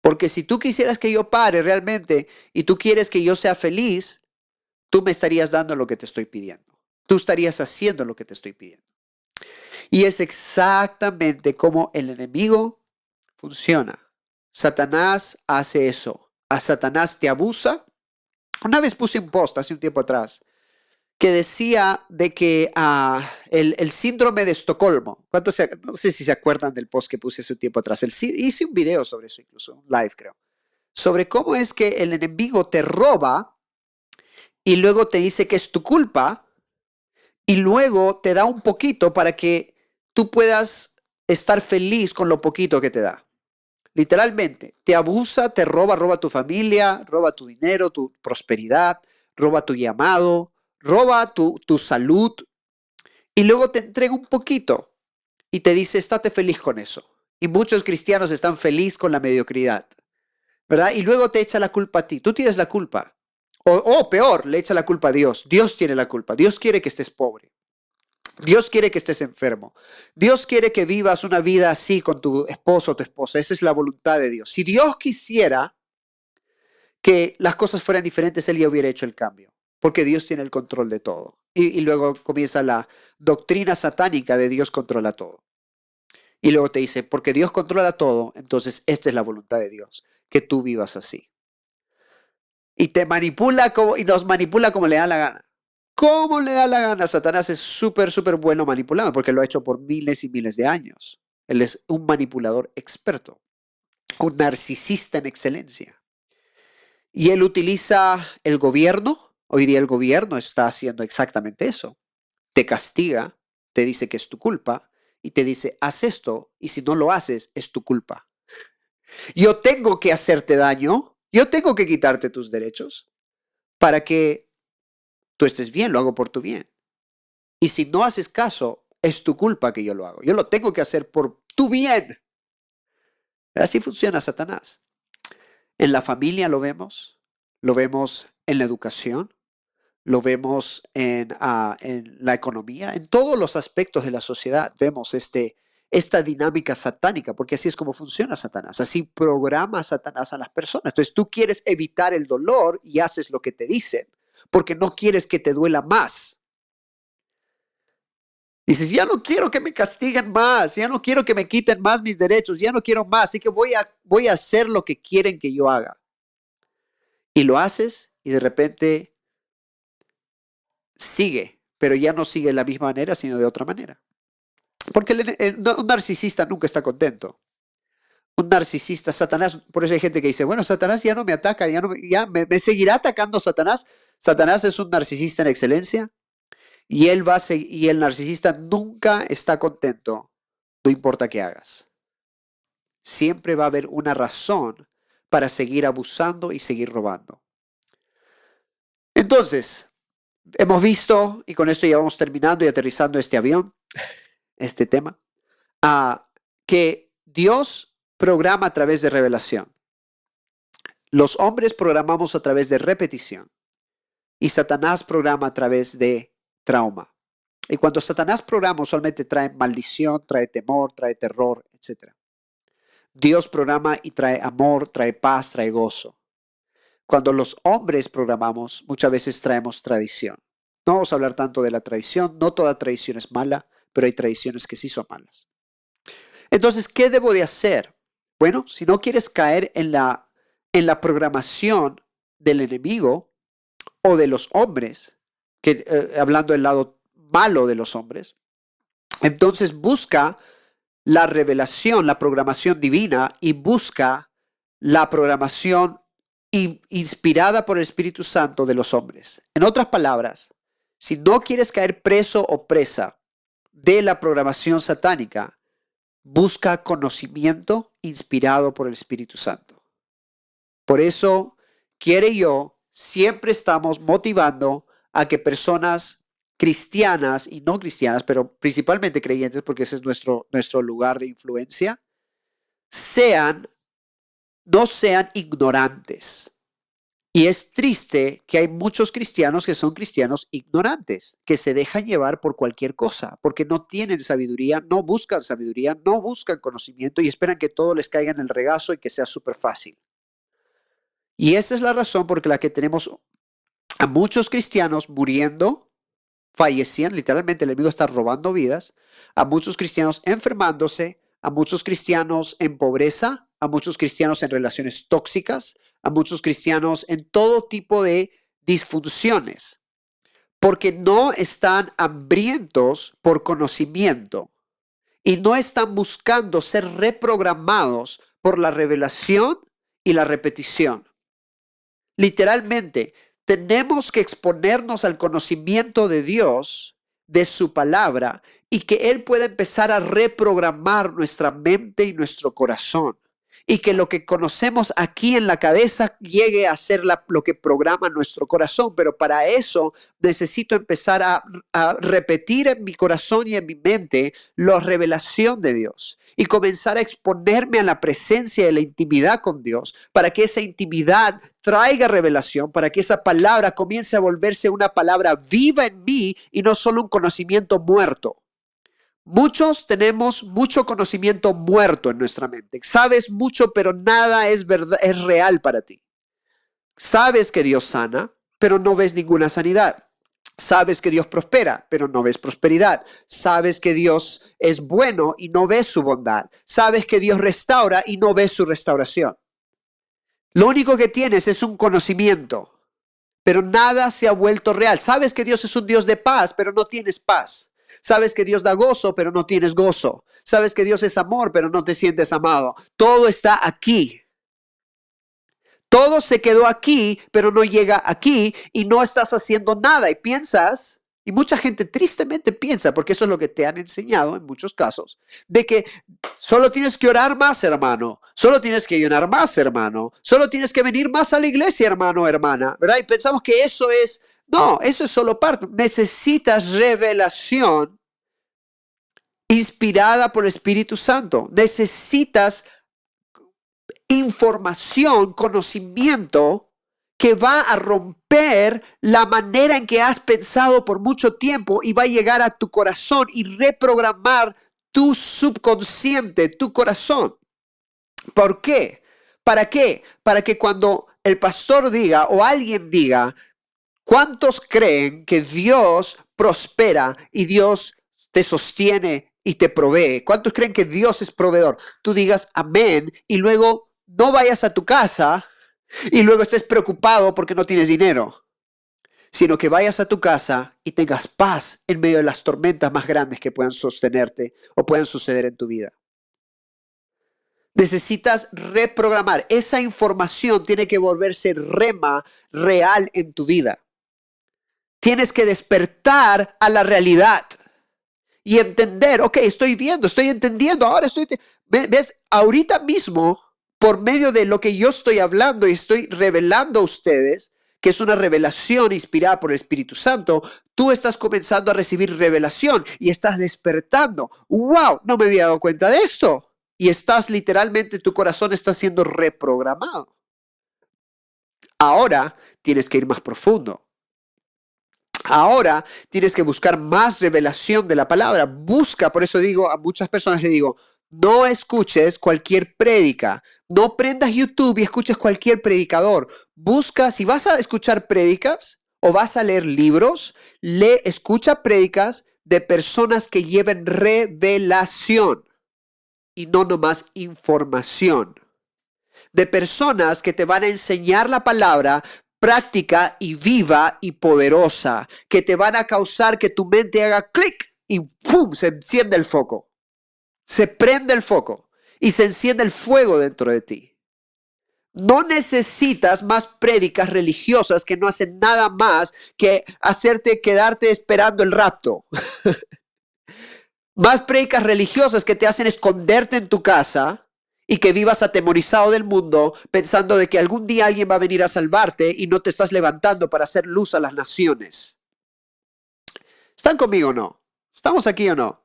Porque si tú quisieras que yo pare realmente y tú quieres que yo sea feliz, tú me estarías dando lo que te estoy pidiendo. Tú estarías haciendo lo que te estoy pidiendo. Y es exactamente como el enemigo funciona. Satanás hace eso. A Satanás te abusa. Una vez puse un post hace un tiempo atrás que decía de que uh, el, síndrome de Estocolmo, ¿cuántos no sé si se acuerdan del post que puse hace un tiempo atrás, el, hice un video sobre eso incluso, un live creo, sobre cómo es que el enemigo te roba y luego te dice que es tu culpa y luego te da un poquito para que tú puedas estar feliz con lo poquito que te da. Literalmente, te abusa, te roba, roba tu familia, roba tu dinero, tu prosperidad, roba tu llamado, roba tu, tu salud y luego te entrega un poquito y te dice, estate feliz con eso. Y muchos cristianos están felices con la mediocridad, ¿verdad? Y luego te echa la culpa a ti. Tú tienes la culpa. O, peor, le echa la culpa a Dios. Dios tiene la culpa. Dios quiere que estés pobre. Dios quiere que estés enfermo. Dios quiere que vivas una vida así con tu esposo o tu esposa. Esa es la voluntad de Dios. Si Dios quisiera que las cosas fueran diferentes, Él ya hubiera hecho el cambio, porque Dios tiene el control de todo. Y, luego comienza la doctrina satánica de Dios controla todo. Y luego te dice, porque Dios controla todo, entonces esta es la voluntad de Dios, que tú vivas así y te manipula como, y nos manipula como le da la gana. ¿Cómo le da la gana? Satanás es súper, súper bueno manipulando porque lo ha hecho por miles y miles de años. Él es un manipulador experto, un narcisista en excelencia. Y él utiliza el gobierno. Hoy día el gobierno está haciendo exactamente eso. Te castiga, te dice que es tu culpa y te dice, haz esto y si no lo haces, es tu culpa. Yo tengo que hacerte daño yo tengo que quitarte tus derechos para que tú estés bien, lo hago por tu bien. Y si no haces caso, es tu culpa que yo lo hago. Yo lo tengo que hacer por tu bien. Así funciona Satanás. En la familia lo vemos, lo vemos en la educación, lo vemos en, ah, la economía, en todos los aspectos de la sociedad vemos este, esta dinámica satánica, porque así es como funciona Satanás, así programa Satanás a las personas. Entonces tú quieres evitar el dolor y haces lo que te dicen, porque no quieres que te duela más. Dices, ya no quiero que me castiguen más, ya no quiero que me quiten más mis derechos, ya no quiero más, así que voy a, voy a hacer lo que quieren que yo haga. Y lo haces y de repente sigue, pero ya no sigue de la misma manera, sino de otra manera. Porque un narcisista nunca está contento. Un narcisista, Satanás, por eso hay gente que dice, bueno, Satanás ya no me ataca, ya, no, ya me, seguirá atacando Satanás. Satanás es un narcisista en excelencia y él va a y el narcisista nunca está contento, no importa qué hagas. Siempre va a haber una razón para seguir abusando y seguir robando. Entonces, hemos visto, y con esto ya vamos terminando y aterrizando este avión, este tema, a que Dios programa a través de revelación. Los hombres programamos a través de repetición y Satanás programa a través de trauma. Y cuando Satanás programa usualmente trae maldición, trae temor, trae terror, etc. Dios programa y trae amor, trae paz, trae gozo. Cuando los hombres programamos, muchas veces traemos tradición. No vamos a hablar tanto de la tradición, no toda tradición es mala, pero hay tradiciones que sí son malas. Entonces, ¿qué debo de hacer? Bueno, si no quieres caer en la, en la programación del enemigo o de los hombres, que, eh, hablando del lado malo de los hombres, entonces busca la revelación, la programación divina y busca la programación inspirada por el Espíritu Santo de los hombres. En otras palabras, si no quieres caer preso o presa de la programación satánica busca conocimiento inspirado por el Espíritu Santo. Por eso, quiere yo, siempre estamos motivando a que personas cristianas y no cristianas, pero principalmente creyentes, porque ese es nuestro, nuestro lugar de influencia, sean, no sean ignorantes. Y es triste que hay muchos cristianos que son cristianos ignorantes, que se dejan llevar por cualquier cosa, porque no tienen sabiduría, no buscan sabiduría, no buscan conocimiento y esperan que todo les caiga en el regazo y que sea súper fácil. Y esa es la razón por la que tenemos a muchos cristianos muriendo, fallecían, literalmente el enemigo está robando vidas, a muchos cristianos enfermándose, a muchos cristianos en pobreza, a muchos cristianos en relaciones tóxicas, a muchos cristianos en todo tipo de disfunciones, porque no están hambrientos por conocimiento y no están buscando ser reprogramados por la revelación y la repetición. Literalmente, tenemos que exponernos al conocimiento de Dios, de su palabra, y que Él pueda empezar a reprogramar nuestra mente y nuestro corazón y que lo que conocemos aquí en la cabeza llegue a ser lo que programa nuestro corazón. Pero para eso necesito empezar a, a, repetir en mi corazón y en mi mente la revelación de Dios y comenzar a exponerme a la presencia de la intimidad con Dios para que esa intimidad traiga revelación, para que esa palabra comience a volverse una palabra viva en mí y no solo un conocimiento muerto. Muchos tenemos mucho conocimiento muerto en nuestra mente. Sabes mucho, pero nada es verdad, es real para ti. Sabes que Dios sana, pero no ves ninguna sanidad. Sabes que Dios prospera, pero no ves prosperidad. Sabes que Dios es bueno y no ves su bondad. Sabes que Dios restaura y no ves su restauración. Lo único que tienes es un conocimiento, pero nada se ha vuelto real. Sabes que Dios es un Dios de paz, pero no tienes paz. Sabes que Dios da gozo, pero no tienes gozo. Sabes que Dios es amor, pero no te sientes amado. Todo está aquí. Todo se quedó aquí, pero no llega aquí y no estás haciendo nada. Y piensas, y mucha gente tristemente piensa, porque eso es lo que te han enseñado en muchos casos, de que solo tienes que orar más, hermano. Solo tienes que ayunar más, hermano. Solo tienes que venir más a la iglesia, hermano, hermana. ¿Verdad? Y pensamos que eso es no, eso es solo parte. Necesitas revelación inspirada por el Espíritu Santo. Necesitas información, conocimiento que va a romper la manera en que has pensado por mucho tiempo y va a llegar a tu corazón y reprogramar tu subconsciente, tu corazón. ¿Por qué? ¿Para qué? Para que cuando el pastor diga o alguien diga, ¿Cuántos creen que Dios prospera y Dios te sostiene y te provee? ¿Cuántos creen que Dios es proveedor? Tú digas amén y luego no vayas a tu casa y luego estés preocupado porque no tienes dinero, sino que vayas a tu casa y tengas paz en medio de las tormentas más grandes que puedan sostenerte o puedan suceder en tu vida. Necesitas reprogramar. Esa información tiene que volverse rema real en tu vida. Tienes que despertar a la realidad y entender, ok, estoy viendo, estoy entendiendo, ahora estoy, ves, ahorita mismo, por medio de lo que yo estoy hablando y estoy revelando a ustedes, que es una revelación inspirada por el Espíritu Santo, tú estás comenzando a recibir revelación y estás despertando. ¡Wow! No me había dado cuenta de esto. Y estás literalmente, tu corazón está siendo reprogramado. Ahora tienes que ir más profundo. Ahora tienes que buscar más revelación de la palabra. Busca, por eso digo a muchas personas le digo, no escuches cualquier prédica. No prendas YouTube y escuches cualquier predicador. Busca, si vas a escuchar prédicas o vas a leer libros, lee, escucha prédicas de personas que lleven revelación y no nomás información. De personas que te van a enseñar la palabra, práctica y viva y poderosa, que te van a causar que tu mente haga clic y ¡pum! se enciende el foco. Se prende el foco y se enciende el fuego dentro de ti. No necesitas más prédicas religiosas que no hacen nada más que hacerte quedarte esperando el rapto. más prédicas religiosas que te hacen esconderte en tu casa y que vivas atemorizado del mundo pensando de que algún día alguien va a venir a salvarte y no te estás levantando para hacer luz a las naciones. ¿Están conmigo o no? ¿Estamos aquí o no?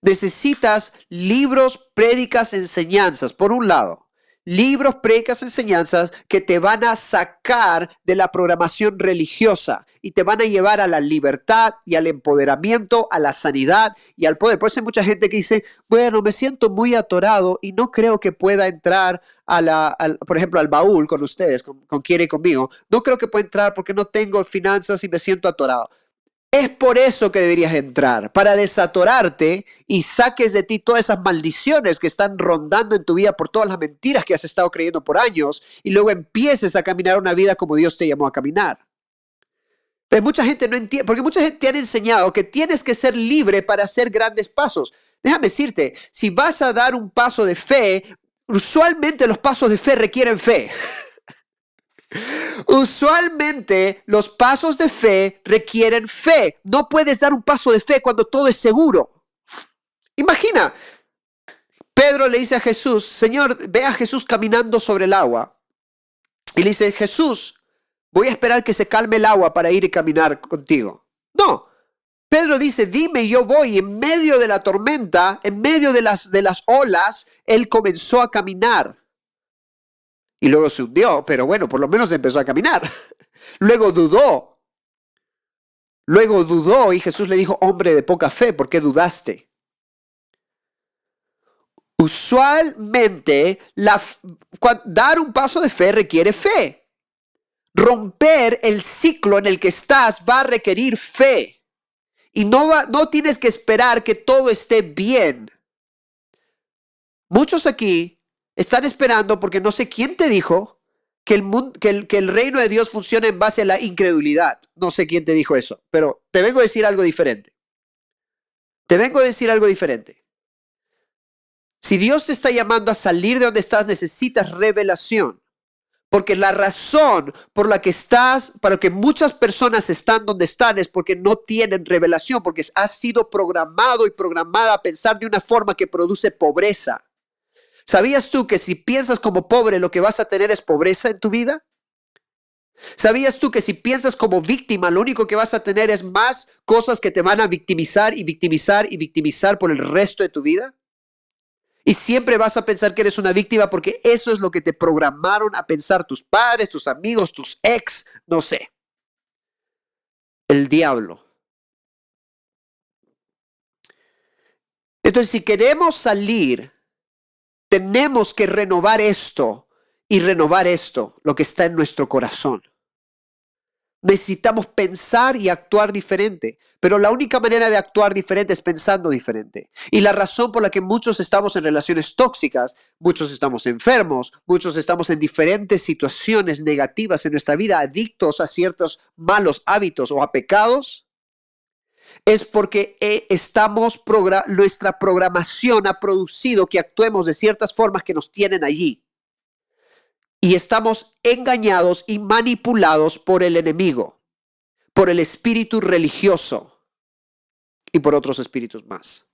Necesitas libros, prédicas, enseñanzas, por un lado libros, predicas, enseñanzas que te van a sacar de la programación religiosa y te van a llevar a la libertad y al empoderamiento, a la sanidad y al poder. Por eso hay mucha gente que dice, bueno, me siento muy atorado y no creo que pueda entrar a la, por ejemplo, al baúl con ustedes, con, con quiere y conmigo. No creo que pueda entrar porque no tengo finanzas y me siento atorado. Es por eso que deberías entrar, para desatorarte y saques de ti todas esas maldiciones que están rondando en tu vida por todas las mentiras que has estado creyendo por años y luego empieces a caminar una vida como Dios te llamó a caminar. Pero mucha gente no entiende, porque mucha gente te han enseñado que tienes que ser libre para hacer grandes pasos. Déjame decirte, si vas a dar un paso de fe, usualmente los pasos de fe requieren fe. Usualmente los pasos de fe requieren fe. No puedes dar un paso de fe cuando todo es seguro. Imagina, Pedro le dice a Jesús, Señor, ve a Jesús caminando sobre el agua. Y le dice, Jesús, voy a esperar que se calme el agua para ir y caminar contigo. No. Pedro dice, dime, yo voy. En medio de la tormenta, en medio de las, de las olas, él comenzó a caminar. Y luego se hundió, pero bueno, por lo menos empezó a caminar. Luego dudó. Luego dudó y Jesús le dijo, hombre de poca fe, ¿por qué dudaste? Usualmente, dar un paso de fe requiere fe. Romper el ciclo en el que estás va a requerir fe. Y no, no tienes que esperar que todo esté bien. Muchos aquí están esperando porque no sé quién te dijo que el, que, que el reino de Dios funciona en base a la incredulidad. No sé quién te dijo eso, pero te vengo a decir algo diferente. Te vengo a decir algo diferente. Si Dios te está llamando a salir de donde estás, necesitas revelación. Porque la razón por la que estás, para que muchas personas están donde están, es porque no tienen revelación, porque has sido programado y programada a pensar de una forma que produce pobreza. ¿Sabías tú que si piensas como pobre, lo que vas a tener es pobreza en tu vida? ¿Sabías tú que si piensas como víctima, lo único que vas a tener es más cosas que te van a victimizar y victimizar y victimizar por el resto de tu vida? Y siempre vas a pensar que eres una víctima porque eso es lo que te programaron a pensar tus padres, tus amigos, tus ex, no sé. El diablo. Entonces, si queremos salir, tenemos que renovar esto y renovar esto, lo que está en nuestro corazón. Necesitamos pensar y actuar diferente, pero la única manera de actuar diferente es pensando diferente. Y la razón por la que muchos estamos en relaciones tóxicas, muchos estamos enfermos, muchos estamos en diferentes situaciones negativas en nuestra vida, adictos a ciertos malos hábitos o a pecados, es porque eh, estamos nuestra programación ha producido que actuemos de ciertas formas que nos tienen allí y estamos engañados y manipulados por el enemigo, por el espíritu religioso y por otros espíritus más.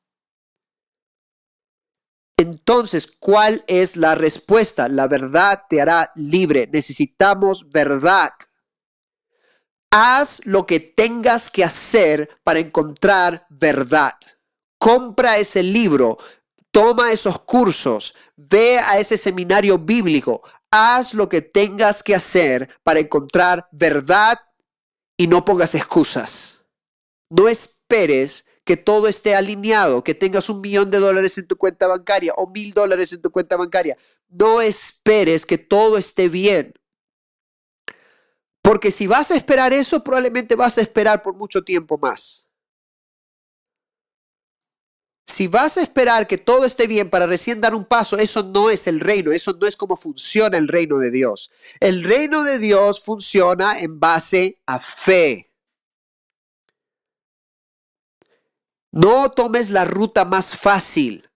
Entonces, ¿cuál es la respuesta? La verdad te hará libre. Necesitamos verdad. Haz lo que tengas que hacer para encontrar verdad. Compra ese libro, toma esos cursos, ve a ese seminario bíblico, haz lo que tengas que hacer para encontrar verdad y no pongas excusas. No esperes que todo esté alineado, que tengas un millón de dólares en tu cuenta bancaria o mil dólares en tu cuenta bancaria. No esperes que todo esté bien. Porque si vas a esperar eso, probablemente vas a esperar por mucho tiempo más. Si vas a esperar que todo esté bien para recién dar un paso, eso no es el reino, eso no es como funciona el reino de Dios. El reino de Dios funciona en base a fe. No tomes la ruta más fácil.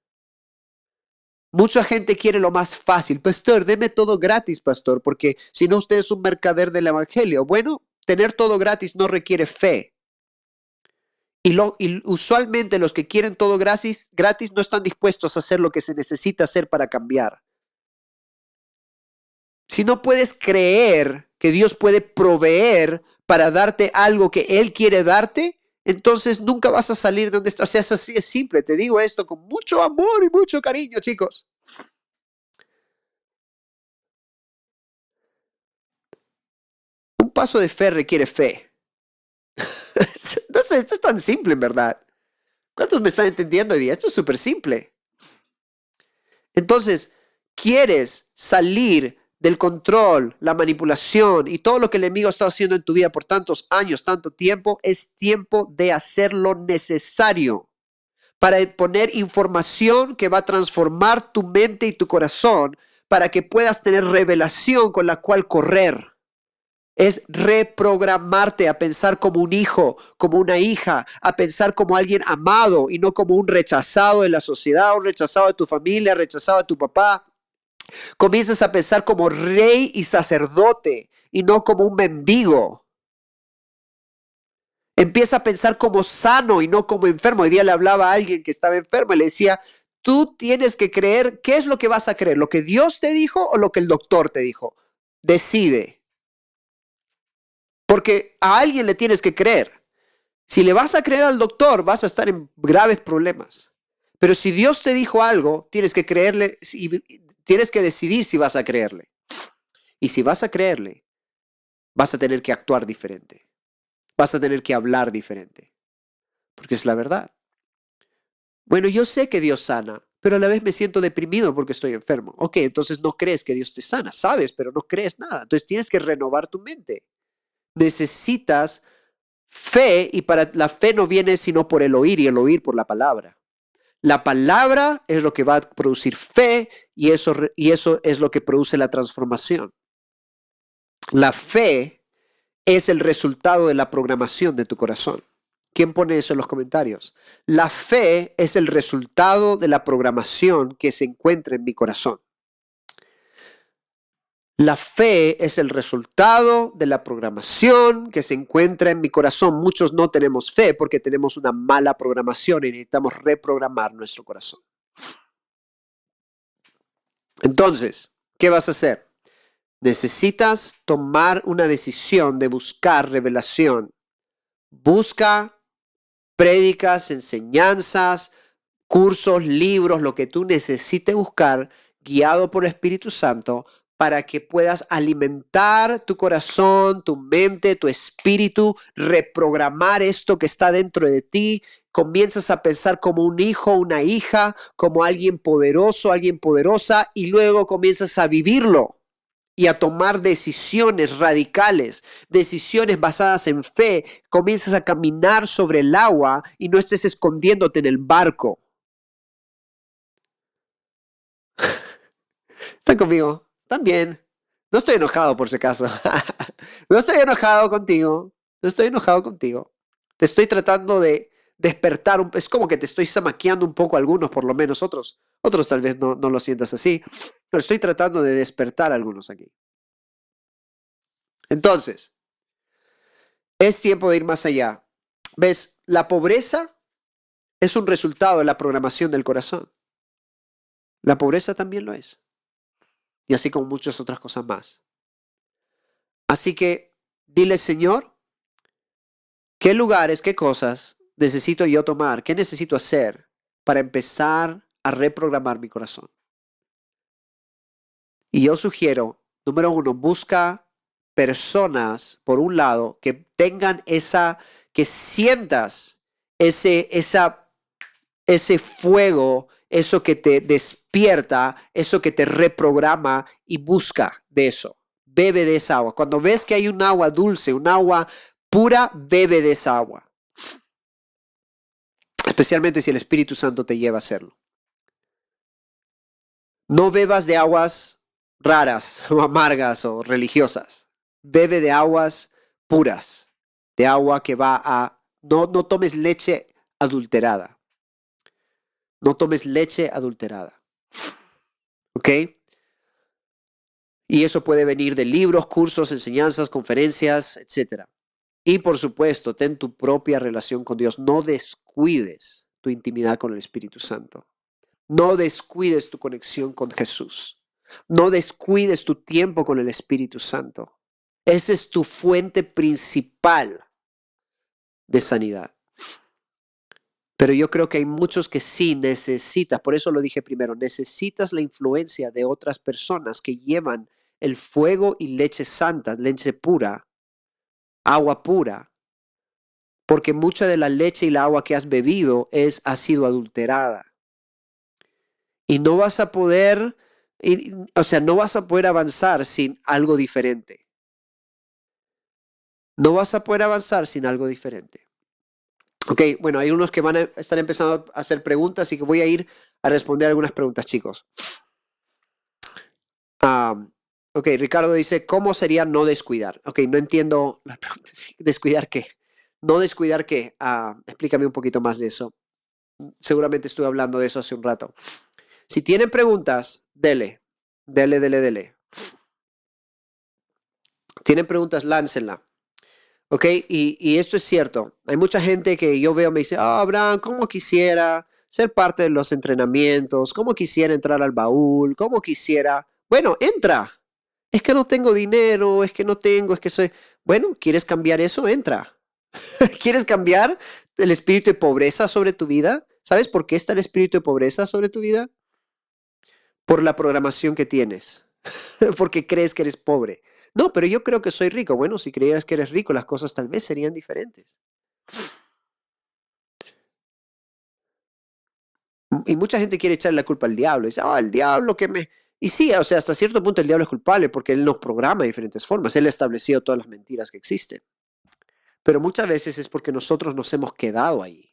Mucha gente quiere lo más fácil. Pastor, deme todo gratis, pastor, porque si no usted es un mercader del Evangelio. Bueno, tener todo gratis no requiere fe. Y, lo, usualmente los que quieren todo gratis, gratis no están dispuestos a hacer lo que se necesita hacer para cambiar. Si no puedes creer que Dios puede proveer para darte algo que Él quiere darte, entonces nunca vas a salir de donde estás. O sea, es así, es simple. Te digo esto con mucho amor y mucho cariño, chicos. Un paso de fe requiere fe. no sé, esto es tan simple en verdad. ¿Cuántos me están entendiendo hoy día? Esto es súper simple. Entonces, quieres salir del control, la manipulación y todo lo que el enemigo ha estado haciendo en tu vida por tantos años, tanto tiempo, es tiempo de hacer lo necesario para poner información que va a transformar tu mente y tu corazón para que puedas tener revelación con la cual correr es reprogramarte a pensar como un hijo, como una hija, a pensar como alguien amado y no como un rechazado de la sociedad, un rechazado de tu familia, rechazado de tu papá. Comienzas a pensar como rey y sacerdote y no como un mendigo. Empieza a pensar como sano y no como enfermo. Hoy día le hablaba a alguien que estaba enfermo y le decía, tú tienes que creer, ¿qué es lo que vas a creer? ¿Lo que Dios te dijo o lo que el doctor te dijo? Decide. Porque a alguien le tienes que creer. Si le vas a creer al doctor, vas a estar en graves problemas. Pero si Dios te dijo algo, tienes que creerle y tienes que decidir si vas a creerle. Y si vas a creerle, vas a tener que actuar diferente. Vas a tener que hablar diferente. Porque es la verdad. Bueno, yo sé que Dios sana, pero a la vez me siento deprimido porque estoy enfermo. Ok, entonces no crees que Dios te sana, sabes, pero no crees nada. Entonces tienes que renovar tu mente. Necesitas fe y para la fe no viene sino por el oír y el oír por la palabra. La palabra es lo que va a producir fe y eso, y eso es lo que produce la transformación. La fe es el resultado de la programación de tu corazón. ¿Quién pone eso en los comentarios? La fe es el resultado de la programación que se encuentra en mi corazón. La fe es el resultado de la programación que se encuentra en mi corazón. Muchos no tenemos fe porque tenemos una mala programación y necesitamos reprogramar nuestro corazón. Entonces, ¿qué vas a hacer? Necesitas tomar una decisión de buscar revelación. Busca prédicas, enseñanzas, cursos, libros, lo que tú necesites buscar, guiado por el Espíritu Santo, para que puedas alimentar tu corazón, tu mente, tu espíritu, reprogramar esto que está dentro de ti. Comienzas a pensar como un hijo, una hija, como alguien poderoso, alguien poderosa, y luego comienzas a vivirlo y a tomar decisiones radicales, decisiones basadas en fe. Comienzas a caminar sobre el agua y no estés escondiéndote en el barco. ¿Están conmigo? También. No estoy enojado por si acaso. no estoy enojado contigo. No estoy enojado contigo. Te estoy tratando de despertar. Un, es como que te estoy zamaqueando un poco algunos, por lo menos otros. Otros tal vez no, no lo sientas así. Pero estoy tratando de despertar a algunos aquí. Entonces, es tiempo de ir más allá. ¿Ves? La pobreza es un resultado de la programación del corazón. La pobreza también lo es y así como muchas otras cosas más. Así que dile, Señor, ¿qué lugares, qué cosas necesito yo tomar? ¿Qué necesito hacer para empezar a reprogramar mi corazón? Y yo sugiero, número uno, busca personas, por un lado, que tengan esa, que sientas ese, esa, ese fuego eso que te despierta, eso que te reprograma y busca de eso. Bebe de esa agua. Cuando ves que hay un agua dulce, un agua pura, bebe de esa agua. Especialmente si el Espíritu Santo te lleva a hacerlo. No bebas de aguas raras o amargas o religiosas. Bebe de aguas puras, de agua que va a... No, no tomes leche adulterada. No tomes leche adulterada. ¿Ok? Y eso puede venir de libros, cursos, enseñanzas, conferencias, etc. Y por supuesto, ten tu propia relación con Dios. No descuides tu intimidad con el Espíritu Santo. No descuides tu conexión con Jesús. No descuides tu tiempo con el Espíritu Santo. Esa es tu fuente principal de sanidad. Pero yo creo que hay muchos que sí necesitas, por eso lo dije primero, necesitas la influencia de otras personas que llevan el fuego y leche santa, leche pura, agua pura, porque mucha de la leche y la agua que has bebido es, ha sido adulterada. Y no vas a poder, o sea, no vas a poder avanzar sin algo diferente. No vas a poder avanzar sin algo diferente. Ok, bueno, hay unos que van a estar empezando a hacer preguntas, y que voy a ir a responder algunas preguntas, chicos. ok, Ricardo dice, ¿cómo sería no descuidar? Ok, no entiendo la pregunta. ¿Descuidar qué? No descuidar qué. Ah, explícame un poquito más de eso. Seguramente estuve hablando de eso hace un rato. Si tienen preguntas, dele, dele, dele, dele. Tienen preguntas, láncenla. ¿Ok? Y, esto es cierto. Hay mucha gente que yo veo me dice, ah, Abraham, ¿cómo quisiera ser parte de los entrenamientos, cómo quisiera entrar al baúl, cómo quisiera... Bueno, entra. Es que no tengo dinero, es que no tengo, es que soy... Bueno, ¿quieres cambiar eso? Entra. ¿Quieres cambiar el espíritu de pobreza sobre tu vida? ¿Sabes por qué está el espíritu de pobreza sobre tu vida? Por la programación que tienes. Porque crees que eres pobre. No, pero yo creo que soy rico. Bueno, si creyeras que eres rico, las cosas tal vez serían diferentes. Y mucha gente quiere echarle la culpa al diablo. Dice, ah, el diablo que me... Y sí, o sea, hasta cierto punto el diablo es culpable porque él nos programa de diferentes formas. Él ha establecido todas las mentiras que existen. Pero muchas veces es porque nosotros nos hemos quedado ahí.